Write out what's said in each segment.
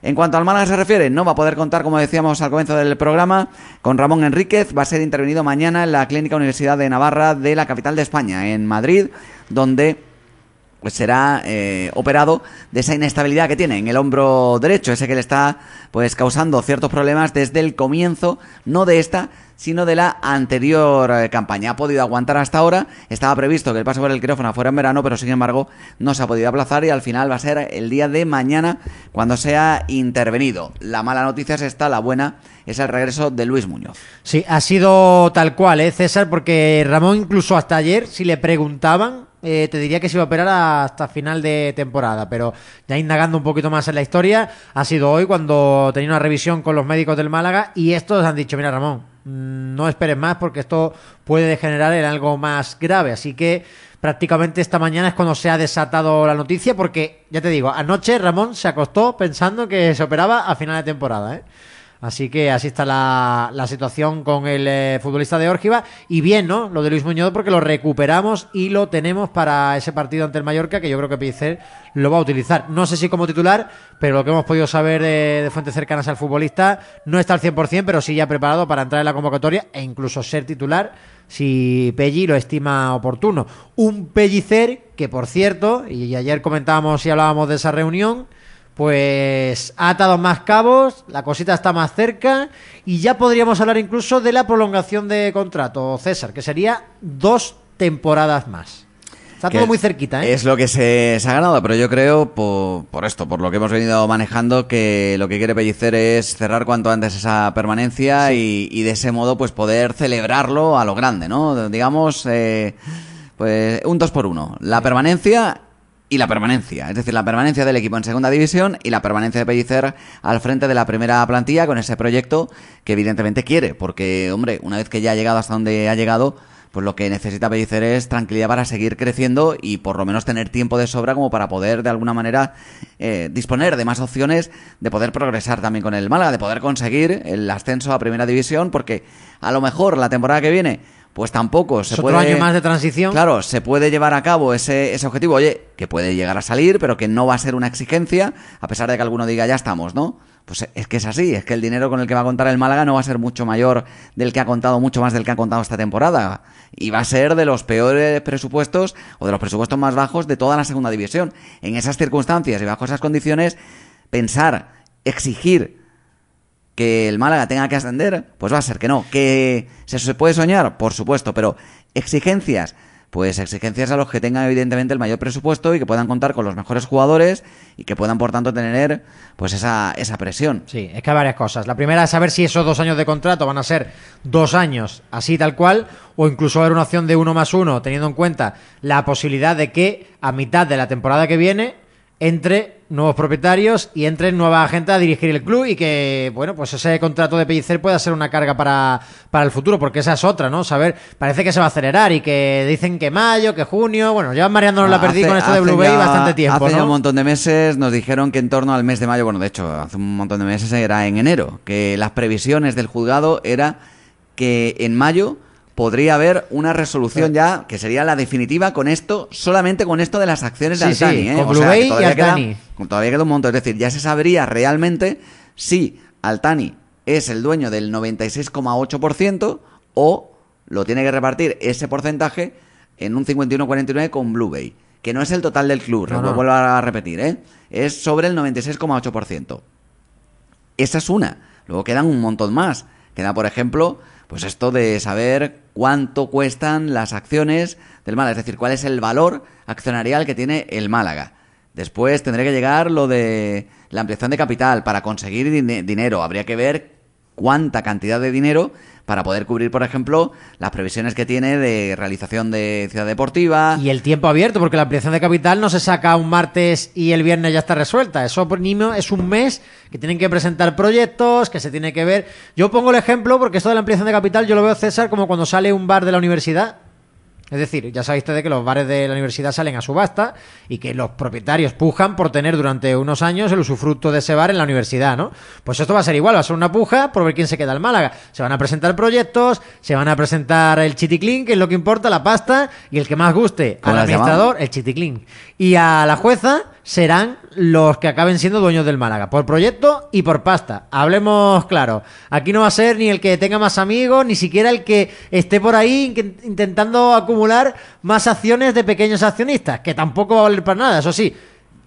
En cuanto al Málaga se refiere, no va a poder contar, como decíamos al comienzo del programa, con Ramón Enríquez. Va a ser intervenido mañana en la Clínica Universidad de Navarra de la capital de España, en Madrid, donde pues será eh, operado de esa inestabilidad que tiene en el hombro derecho, ese que le está pues causando ciertos problemas desde el comienzo, no de esta, sino de la anterior eh, campaña. Ha podido aguantar hasta ahora, estaba previsto que el paso por el quirófano fuera en verano, pero sin embargo no se ha podido aplazar y al final va a ser el día de mañana cuando sea intervenido. La mala noticia es esta, la buena es el regreso de Luis Muñoz. Sí, ha sido tal cual, ¿eh, César? Porque Ramón incluso hasta ayer, si le preguntaban, eh, te diría que se iba a operar hasta final de temporada, pero ya indagando un poquito más en la historia, ha sido hoy cuando tenía una revisión con los médicos del Málaga y estos han dicho, mira Ramón, no esperes más porque esto puede degenerar en algo más grave, así que prácticamente esta mañana es cuando se ha desatado la noticia porque, ya te digo, anoche Ramón se acostó pensando que se operaba a final de temporada, ¿eh? Así que así está la, situación con el eh, futbolista de Órgiva. Y bien, ¿no? Lo de Luis Muñoz porque lo recuperamos y lo tenemos para ese partido ante el Mallorca que yo creo que Pellicer lo va a utilizar. No sé si como titular, pero lo que hemos podido saber de, de fuentes cercanas al futbolista no está al 100%, pero sí ya preparado para entrar en la convocatoria e incluso ser titular si Pelli lo estima oportuno. Un Pellicer que, por cierto, y ayer comentábamos y hablábamos de esa reunión pues ha atado más cabos, la cosita está más cerca y ya podríamos hablar incluso de la prolongación de contrato, César, que sería dos temporadas más. Está todo muy cerquita, ¿eh? Es lo que se, se ha ganado, pero yo creo, por, por, esto, por lo que hemos venido manejando, que lo que quiere Pellicer es cerrar cuanto antes esa permanencia sí. y, y, de ese modo pues poder celebrarlo a lo grande, ¿no? Digamos, eh, pues un dos por uno. La permanencia y la permanencia, es decir, la permanencia del equipo en segunda división y la permanencia de Pellicer al frente de la primera plantilla con ese proyecto que evidentemente quiere, porque, hombre, una vez que ya ha llegado hasta donde ha llegado, pues lo que necesita Pellicer es tranquilidad para seguir creciendo y por lo menos tener tiempo de sobra como para poder de alguna manera eh, disponer de más opciones de poder progresar también con el Málaga, de poder conseguir el ascenso a primera división, porque a lo mejor la temporada que viene pues tampoco se ¿Es puede. Otro año más de transición. Claro, se puede llevar a cabo ese, ese objetivo, oye, que puede llegar a salir, pero que no va a ser una exigencia, a pesar de que alguno diga ya estamos, ¿no? Pues es que es así, es que el dinero con el que va a contar el Málaga no va a ser mucho mayor del que ha contado, mucho más del que ha contado esta temporada. Y va a ser de los peores presupuestos o de los presupuestos más bajos de toda la segunda división. En esas circunstancias y bajo esas condiciones, pensar, exigir que el Málaga tenga que ascender, pues va a ser que no. Que se puede soñar, por supuesto, pero exigencias, pues exigencias a los que tengan evidentemente el mayor presupuesto y que puedan contar con los mejores jugadores y que puedan por tanto tener pues esa, esa presión. Sí, es que hay varias cosas. La primera es saber si esos dos años de contrato van a ser dos años así tal cual o incluso haber una opción de uno más uno teniendo en cuenta la posibilidad de que a mitad de la temporada que viene entre nuevos propietarios y entre nueva gente a dirigir el club y que, bueno, pues ese contrato de Pellicer pueda ser una carga para, para el futuro, porque esa es otra, ¿no? Saber, parece que se va a acelerar y que dicen que mayo, que junio, bueno, ya mareándonos la perdí con esto de Blue Bay bastante tiempo, Hace ¿no? ya un montón de meses nos dijeron que en torno al mes de mayo, bueno, de hecho, hace un montón de meses era en enero, que las previsiones del juzgado era que en mayo podría haber una resolución ya que sería la definitiva con esto, solamente con esto de las acciones de Sí, Altani. sí, ¿eh? con O sea, y todavía queda, Altani. todavía queda un montón. Es decir, ya se sabría realmente si Altani es el dueño del 96,8% o lo tiene que repartir ese porcentaje en un 51-49 con Blue Bay. Que no es el total del club, no. vuelvo a repetir, ¿eh? Es sobre el 96,8%. Esa es una. Luego quedan un montón más. Queda, por ejemplo, pues esto de saber cuánto cuestan las acciones del Málaga, es decir, cuál es el valor accionarial que tiene el Málaga. Después tendré que llegar lo de la ampliación de capital para conseguir din- dinero. Habría que ver cuánta cantidad de dinero para poder cubrir, por ejemplo, las previsiones que tiene de realización de ciudad deportiva. Y el tiempo abierto, porque la ampliación de capital no se saca un martes y el viernes ya está resuelta. Eso es un mes que tienen que presentar proyectos, que se tiene que ver. Yo pongo el ejemplo porque esto de la ampliación de capital yo lo veo, César, como cuando sale un bar de la universidad. Es decir, ya sabéis ustedes que los bares de la universidad salen a subasta y que los propietarios pujan por tener durante unos años el usufructo de ese bar en la universidad, ¿no? Pues esto va a ser igual, va a ser una puja por ver quién se queda al Málaga. Se van a presentar proyectos, se van a presentar el chiticlín, que es lo que importa, la pasta, y el que más guste ¿Cómo al administrador, el chiticlín. Y a la jueza serán los que acaben siendo dueños del Málaga, por proyecto y por pasta. Hablemos claro, aquí no va a ser ni el que tenga más amigos, ni siquiera el que esté por ahí intentando acumular más acciones de pequeños accionistas, que tampoco va a valer para nada, eso sí.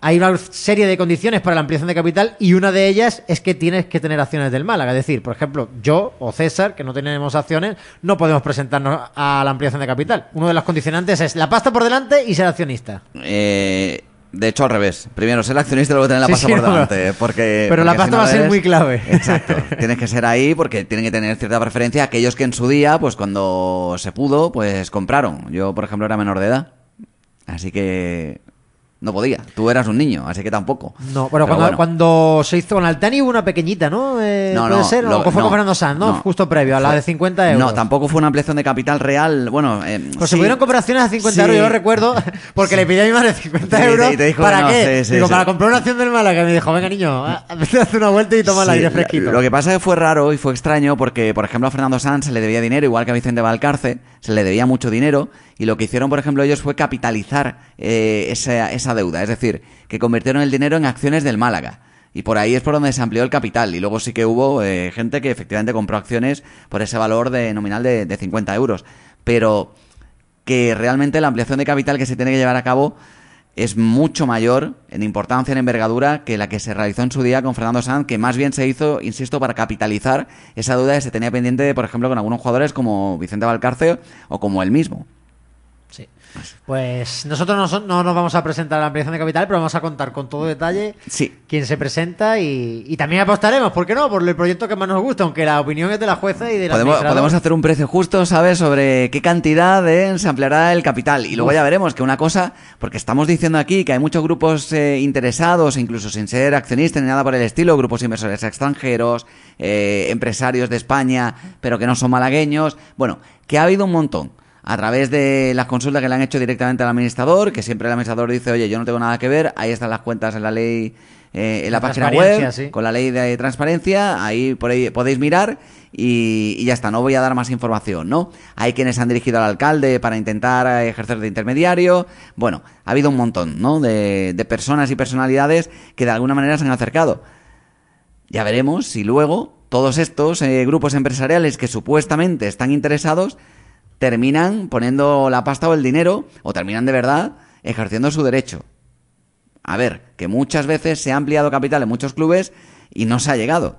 Hay una serie de condiciones para la ampliación de capital y una de ellas es que tienes que tener acciones del Málaga. Es decir, por ejemplo, yo o César, que no tenemos acciones, no podemos presentarnos a la ampliación de capital. Una de las condicionantes es la pasta por delante y ser accionista. Eh, de hecho, al revés. Primero ser accionista y luego tener la pasta por delante. Porque, pero la pasta va a ser muy clave. Exacto. Tienes que ser ahí porque tienen que tener cierta preferencia aquellos que en su día, pues cuando se pudo, pues compraron. Yo, por ejemplo, era menor de edad. Así que no podía. Tú eras un niño, así que tampoco. No, pero, cuando, se hizo con Altani hubo una pequeñita, ¿no? Eh, no, ¿Puede ser? Lo, fue con Fernando Sanz, ¿no? Justo previo, a la de 50 euros. No, tampoco fue una ampliación de capital real. Bueno, eh, pues se pudieron comprar acciones a 50 euros, yo lo recuerdo, porque le pedí a mi madre 50 euros. ¿Para qué? Digo, para comprar una acción del Málaga. Me dijo, venga, niño, hace una vuelta y toma el aire fresquito. Lo que pasa es que fue raro y fue extraño porque, por ejemplo, a Fernando Sanz se le debía dinero, igual que a Vicente Valcarce, se le debía mucho dinero. Y lo que hicieron, por ejemplo, ellos fue capitalizar eh, esa, esa deuda. Es decir, que convirtieron el dinero en acciones del Málaga. Y por ahí es por donde se amplió el capital. Y luego sí que hubo eh, gente que efectivamente compró acciones por ese valor de nominal de, de 50 euros. Pero que realmente la ampliación de capital que se tiene que llevar a cabo es mucho mayor en importancia, en envergadura, que la que se realizó en su día con Fernando Sanz, que más bien se hizo, insisto, para capitalizar esa duda que se tenía pendiente, por ejemplo, con algunos jugadores como Vicente Valcarce o como él mismo. Pues nosotros no, nos vamos a presentar a la ampliación de capital, pero vamos a contar con todo detalle sí. quién se presenta y, también apostaremos, ¿por qué no? Por el proyecto que más nos gusta, aunque la opinión es de la jueza y de la podemos, podemos hacer un precio justo, ¿sabes? Sobre qué cantidad se ampliará el capital. Y luego ya veremos que una cosa, porque estamos diciendo aquí que hay muchos grupos eh, interesados, incluso sin ser accionistas ni nada por el estilo, grupos inversores extranjeros, eh, empresarios de España, pero que no son malagueños. Bueno, que ha habido un montón a través de las consultas que le han hecho directamente al administrador, que siempre el administrador dice, oye, yo no tengo nada que ver, ahí están las cuentas en la ley, eh, en la, página web, con la ley de transparencia, ahí por ahí podéis mirar y, ya está, no voy a dar más información, ¿no? Hay quienes han dirigido al alcalde para intentar ejercer de intermediario, bueno, ha habido un montón, ¿no? De, de personas y personalidades que de alguna manera se han acercado. Ya veremos si luego todos estos eh, grupos empresariales que supuestamente están interesados terminan poniendo la pasta o el dinero, o terminan de verdad ejerciendo su derecho. A ver, que muchas veces se ha ampliado capital en muchos clubes y no se ha llegado.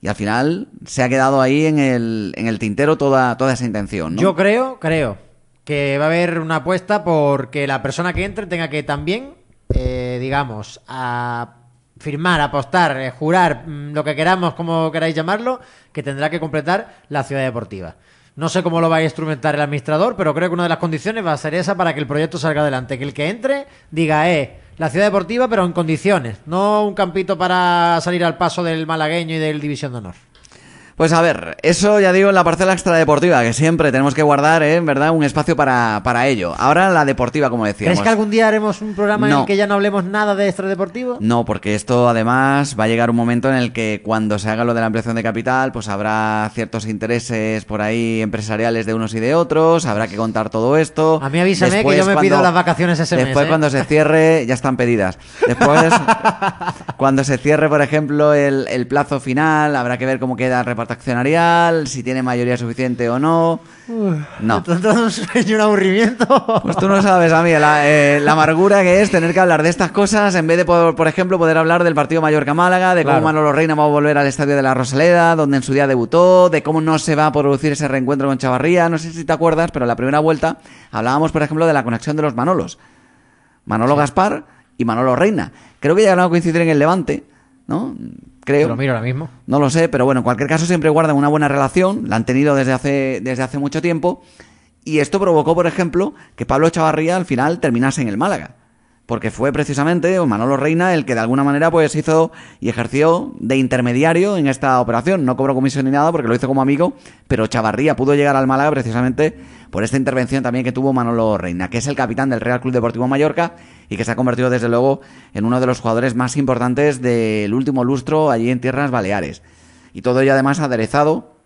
Y al final se ha quedado ahí en el, en el tintero toda, toda esa intención. Yo creo, creo que va a haber una apuesta porque la persona que entre tenga que también, eh, digamos, a firmar, apostar, eh, jurar, mm, lo que queramos, como queráis llamarlo, que tendrá que completar la ciudad deportiva. No sé cómo lo va a instrumentar el administrador, pero creo que una de las condiciones va a ser esa para que el proyecto salga adelante. Que el que entre diga, eh, la ciudad deportiva, pero en condiciones. No un campito para salir al paso del malagueño y del División de Honor. Pues a ver, eso ya digo en la parcela extradeportiva, que siempre tenemos que guardar, ¿eh? verdad, un espacio para, para ello. Ahora la deportiva, como decíamos. ¿Crees que algún día haremos un programa en el que ya no hablemos nada de extradeportivo? No, porque esto además va a llegar un momento en el que cuando se haga lo de la ampliación de capital, pues habrá ciertos intereses por ahí empresariales de unos y de otros, habrá que contar todo esto. A mí avísame que yo me pido las vacaciones ese mes. Después ¿eh? cuando se cierre, ya están pedidas. Después, cuando se cierre, por ejemplo, el, el plazo final, habrá que ver cómo queda el accionarial, si tiene mayoría suficiente o no. no. un sueño, un aburrimiento. Pues tú no sabes, a mí, eh, la, amargura que es tener que hablar de estas cosas en vez de, por, ejemplo, poder hablar del partido Mallorca-Málaga, de cómo Manolo Reina va a volver al estadio de la Rosaleda, donde en su día debutó, de cómo no se va a producir ese reencuentro con Chavarría. No sé si te acuerdas, pero en la primera vuelta hablábamos, por ejemplo, de la conexión de los Manolos. Manolo Gaspar y Manolo Reina. Creo que llegaron a coincidir en el Levante, ¿no? Creo. lo miro ahora mismo. No lo sé, pero bueno, en cualquier caso siempre guardan una buena relación, la han tenido desde hace, desde hace mucho tiempo, y esto provocó, por ejemplo, que Pablo Chavarría al final terminase en el Málaga porque fue precisamente Manolo Reina el que de alguna manera pues hizo y ejerció de intermediario en esta operación. No cobró comisión ni nada porque lo hizo como amigo, pero Chavarría pudo llegar al Málaga precisamente por esta intervención también que tuvo Manolo Reina, que es el capitán del Real Club Deportivo Mallorca y que se ha convertido desde luego en uno de los jugadores más importantes del último lustro allí en Tierras Baleares. Y todo ello además aderezado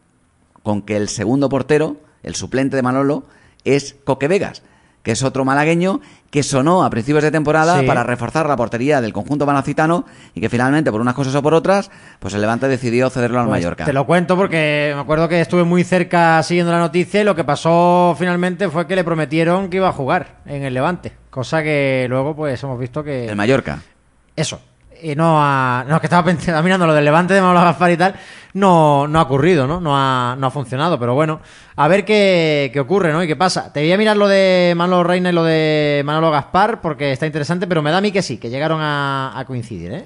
con que el segundo portero, el suplente de Manolo, es Coque Vegas que es otro malagueño que sonó a principios de temporada Sí. para reforzar la portería del conjunto malacitano y que finalmente, por unas cosas o por otras, pues el Levante decidió cederlo al Pues Mallorca. Te lo cuento porque me acuerdo que estuve muy cerca siguiendo la noticia y lo que pasó finalmente fue que le prometieron que iba a jugar en el Levante. Cosa que luego pues hemos visto que... El Mallorca. Eso. Y no ha... No, que estaba pensando, mirando lo del Levante de Manolo Gaspar y tal. No, no ha ocurrido, ¿no? No ha, no ha funcionado. Pero bueno, a ver qué, qué ocurre, ¿no? Y qué pasa. Te voy a mirar lo de Manolo Reina y lo de Manolo Gaspar porque está interesante, pero me da a mí que sí, que llegaron a, a coincidir, ¿eh?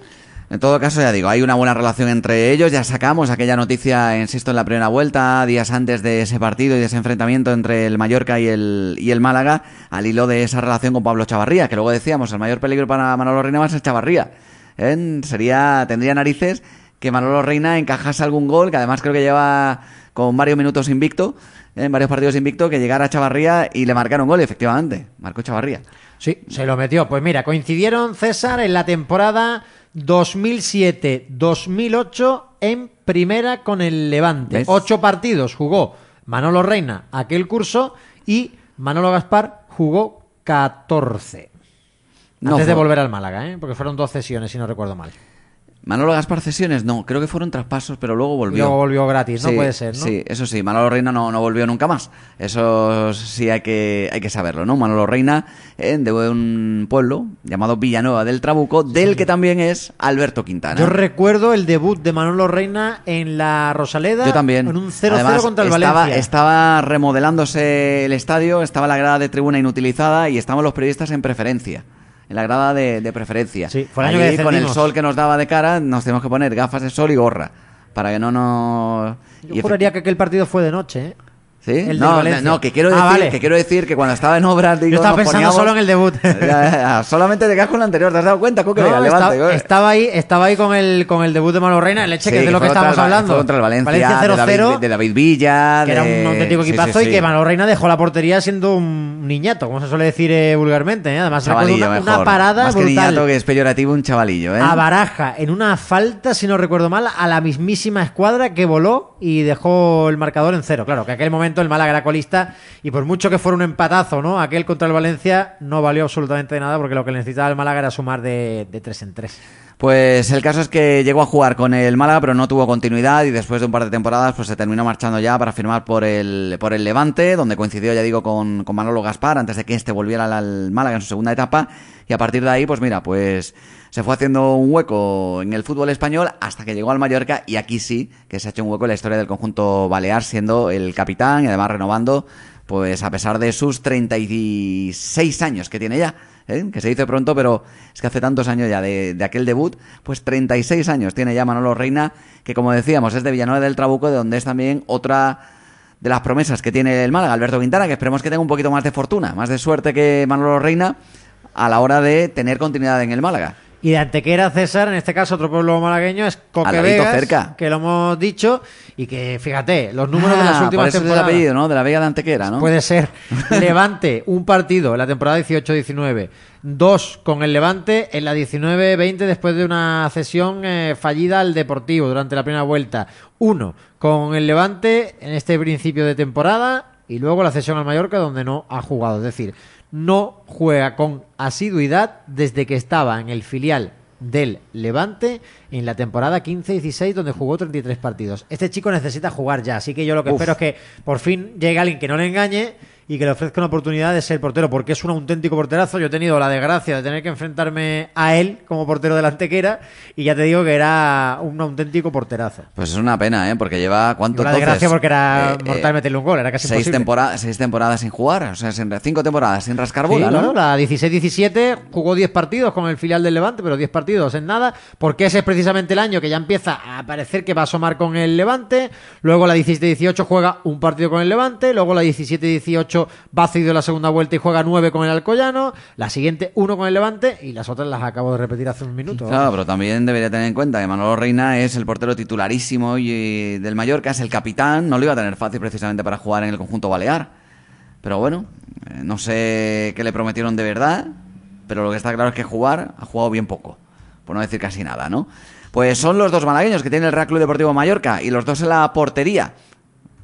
En todo caso, ya digo, hay una buena relación entre ellos. Ya sacamos aquella noticia, insisto, en la primera vuelta, días antes de ese partido y de ese enfrentamiento entre el Mallorca y el, y el Málaga, al hilo de esa relación con Pablo Chavarría, que luego decíamos, el mayor peligro para Manolo Reina a ser Chavarría. ¿Eh? Sería, tendría narices que Manolo Reina encajase algún gol, que además creo que lleva con varios minutos invicto, ¿eh? en varios partidos invicto, que llegara a Chavarría y le marcara un gol, efectivamente, marcó Chavarría. Sí, se lo metió. Pues mira, coincidieron César en la temporada 2007-2008 en primera con el Levante. ¿Ves? Ocho partidos jugó Manolo Reina aquel curso y Manolo Gaspar jugó 14. No Antes de fue- volver al Málaga, ¿eh? porque fueron dos sesiones, si no recuerdo mal. Manolo Gaspar cesiones, no, creo que fueron traspasos, pero luego volvió. luego volvió gratis, ¿no? Sí, Puede ser, ¿no? Sí, eso sí, Manolo Reina no, no volvió nunca más. Eso sí hay que, hay que saberlo, ¿no? Manolo Reina eh, de un pueblo llamado Villanueva del Trabuco, del que también es Alberto Quintana. Yo recuerdo el debut de Manolo Reina en la Rosaleda. Yo también. En un 0-0 Además, contra el estaba, Valencia. Estaba remodelándose el estadio, estaba la grada de tribuna inutilizada y estaban los periodistas en preferencia. En la grada de, de preferencia. Sí, fue el año Allí, que con el sol que nos daba de cara, nos teníamos que poner gafas de sol y gorra. Para que no nos. Yo y juraría que aquel partido fue de noche, ¿eh? ¿Sí? El no, Valencia. no, que quiero, Ah, decir, vale. que quiero decir que cuando estaba en obras, digo, Yo estaba pensando poníamos- solo en el debut. Solamente te quedas con la anterior, ¿te has dado cuenta? Coque? No, Venga, estaba, levante, estaba ahí, estaba ahí con el con el debut de Manolo Reina, el leche Sí, que es de lo que estábamos el hablando. fue contra el Valencia, de, 0-0, David, de David Villa. que era un de- auténtico sí, equipazo y que Manolo Reina dejó la portería siendo un niñato, como se suele decir eh, vulgarmente. ¿eh? Además, una, mejor. una parada Más que brutal. niñato, que es peyorativo, un chavalillo, ¿eh? A Baraja, en una falta, si no recuerdo mal, a la mismísima escuadra que voló y dejó el marcador en cero. Claro, que aquel momento el Málaga era colista y por mucho que fuera un empatazo, ¿no? Aquel contra el Valencia no valió absolutamente de nada porque lo que necesitaba el Málaga era sumar de, de tres en tres. Pues el caso es que llegó a jugar con el Málaga, pero no tuvo continuidad y después de un par de temporadas pues se terminó marchando ya para firmar por el, por el Levante, donde coincidió, ya digo, con, con Manolo Gaspar antes de que este volviera al, Málaga en su segunda etapa. Y a partir de ahí, pues mira, pues se fue haciendo un hueco en el fútbol español hasta que llegó al Mallorca y aquí sí que se ha hecho un hueco en la historia del conjunto balear, siendo el capitán y además renovando, pues a pesar de sus 36 años que tiene ya. ¿Eh? que se dice pronto, pero es que hace tantos años ya de, de aquel debut, pues 36 años tiene ya Manolo Reina, que como decíamos es de Villanueva del Trabuco, de donde es también otra de las promesas que tiene el Málaga, Alberto Quintana, que esperemos que tenga un poquito más de fortuna, más de suerte que Manolo Reina a la hora de tener continuidad en el Málaga. Y de Antequera, César, en este caso otro pueblo malagueño, es Coque Al ladito, Vegas, cerca. que lo hemos dicho, y que, fíjate, los números de Ah, las por últimas temporadas... apellido, ¿no? De la Vega de Antequera, ¿no? Puede ser. Levante, un partido en la temporada 18-19. Dos con el Levante en la 19-20 después de una cesión eh, fallida al Deportivo durante la primera vuelta. Uno con el Levante en este principio de temporada y luego la cesión al Mallorca donde no ha jugado. Es decir, no juega con asiduidad desde que estaba en el filial del Levante en la temporada 15-16 donde jugó 33 partidos. Este chico necesita jugar ya, así que yo lo que Uf. espero es que por fin llegue alguien que no le engañe y que le ofrezca una oportunidad de ser portero, porque es un auténtico porterazo. Yo he tenido la desgracia de tener que enfrentarme a él como portero de la Antequera y ya te digo que era un auténtico porterazo. Pues es una pena, ¿eh? Porque lleva cuánto la entonces? desgracia porque era Eh, mortal eh, meterle un gol, era casi seis, imposible. seis temporadas sin jugar, o sea, sin- cinco temporadas sin rascar Sí, bola, ¿no? claro, la 16-17 jugó 10 partidos con el filial del Levante, pero 10 partidos en nada, porque ese es precisamente el año que ya empieza a parecer que va a asomar con el Levante. Luego la 17-18 juega un partido con el Levante, luego la 17-18 va cedido la segunda vuelta y juega 9 con el Alcoyano, la siguiente 1 con el Levante y las otras las acabo de repetir hace un minuto. Claro, pero también debería tener en cuenta que Manolo Reina es el portero titularísimo y, eh, del Mallorca, es el capitán, no lo iba a tener fácil precisamente para jugar en el conjunto balear. Pero bueno, eh, no sé qué le prometieron de verdad, pero lo que está claro es que jugar ha jugado bien poco, por no decir casi nada, ¿no? Pues son los dos malagueños que tiene el Real Club Deportivo Mallorca y los dos en la portería.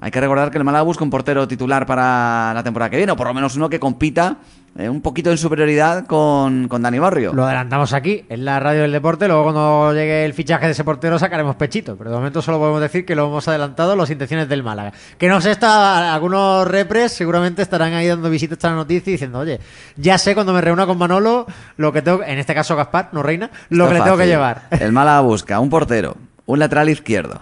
Hay que recordar que el Málaga busca un portero titular para la temporada que viene, o por lo menos uno que compita eh, un poquito en superioridad con, con Dani Barrio. Lo adelantamos aquí, en la radio del deporte. Luego, cuando llegue el fichaje de ese portero, sacaremos pechito. Pero de momento solo podemos decir que lo hemos adelantado las intenciones del Málaga. Que no sé, está, algunos repres seguramente estarán ahí dando visitas a la noticia y diciendo, oye, ya sé cuando me reúna con Manolo lo que tengo, en este caso Gaspar, no Reina, lo que le tengo que llevar. El Málaga busca un portero, un lateral izquierdo,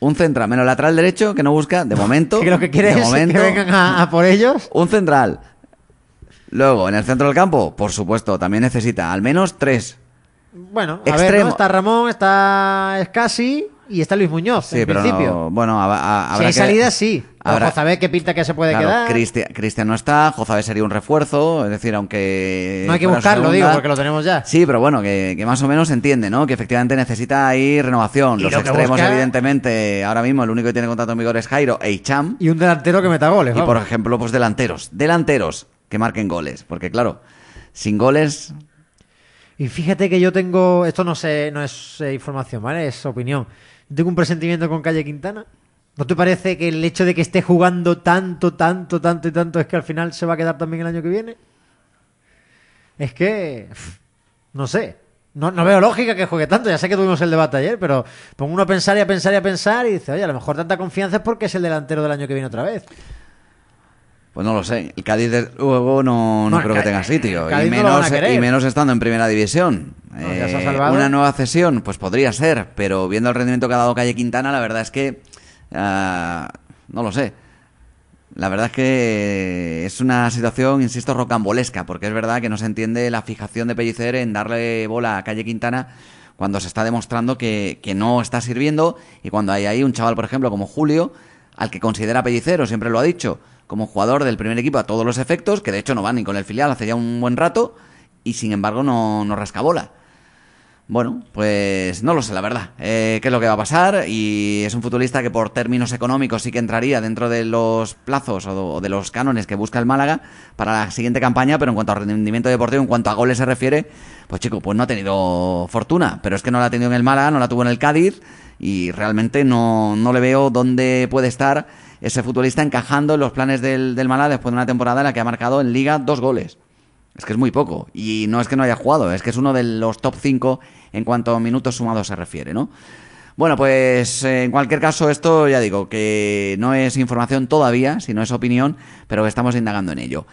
un central, menos lateral derecho, que no busca, de momento. lo que quiere de momento, que vengan a, a por ellos. Un central. Luego, en el centro del campo, por supuesto, también necesita al menos tres. Bueno, a ver, Extremo. ¿no? está Ramón, está Escasi y está Luis Muñoz, Sí, en pero principio. no, bueno, hab- ha- si hay que- salidas, sí. Ojo, saber qué pinta que se puede Claro, quedar. Cristian, Cristian no está, Jozabe sería un refuerzo, es decir, aunque... No hay que buscarlo, segunda- digo, porque lo tenemos ya. Sí, pero bueno, que, que más o menos se entiende, ¿no? Que efectivamente necesita ahí renovación. Los lo extremos, busca- evidentemente, ahora mismo el único que tiene contrato en vigor es Jairo e Icham. Y un delantero que meta goles. Y vamos. por ejemplo, pues delanteros. Delanteros que marquen goles. Porque claro, sin goles... Y fíjate que yo tengo, esto no sé, no es eh, información, ¿vale? Es opinión. Yo tengo un presentimiento con Calle Quintana. ¿No te parece que el hecho de que esté jugando tanto, tanto, tanto y tanto es que al final se va a quedar también el año que viene? Es que, no sé. No, no veo lógica que juegue tanto. Ya sé que tuvimos el debate ayer, pero pongo uno a pensar y a pensar y a pensar y dice, oye, a lo mejor tanta confianza es porque es el delantero del año que viene otra vez. Pues no lo sé. El Cádiz, luego, no, no No, creo que tenga sitio. Y menos, querer. y menos estando en primera división. Eh, una nueva cesión, pues podría ser. Pero viendo el rendimiento que ha dado Calle Quintana, la verdad es que. No lo sé. La verdad es que es una situación, insisto, rocambolesca, porque es verdad que no se entiende la fijación de Pellicer en darle bola a Calle Quintana cuando se está demostrando que, que no está sirviendo y cuando hay ahí un chaval, por ejemplo, como Julio, al que considera Pellicero, siempre lo ha dicho, como jugador del primer equipo a todos los efectos, que de hecho no va ni con el filial hace ya un buen rato, y sin embargo no, no rasca bola. Bueno, pues no lo sé, la verdad. Eh, ¿Qué es lo que va a pasar? Y es un futbolista que por términos económicos sí que entraría dentro de los plazos o de los cánones que busca el Málaga para la siguiente campaña, pero en cuanto a rendimiento deportivo, en cuanto a goles se refiere, pues chico, pues no ha tenido fortuna. Pero es que no la ha tenido en el Málaga, no la tuvo en el Cádiz y realmente no, no le veo dónde puede estar ese futbolista encajando en los planes del, del Málaga después de una temporada en la que ha marcado en Liga dos goles. Es que es muy poco. Y no es que no haya jugado, es que es uno de los top 5 en cuanto a minutos sumados se refiere, ¿no? Bueno, pues en cualquier caso esto ya digo que no es información todavía, sino es opinión, pero estamos indagando en ello.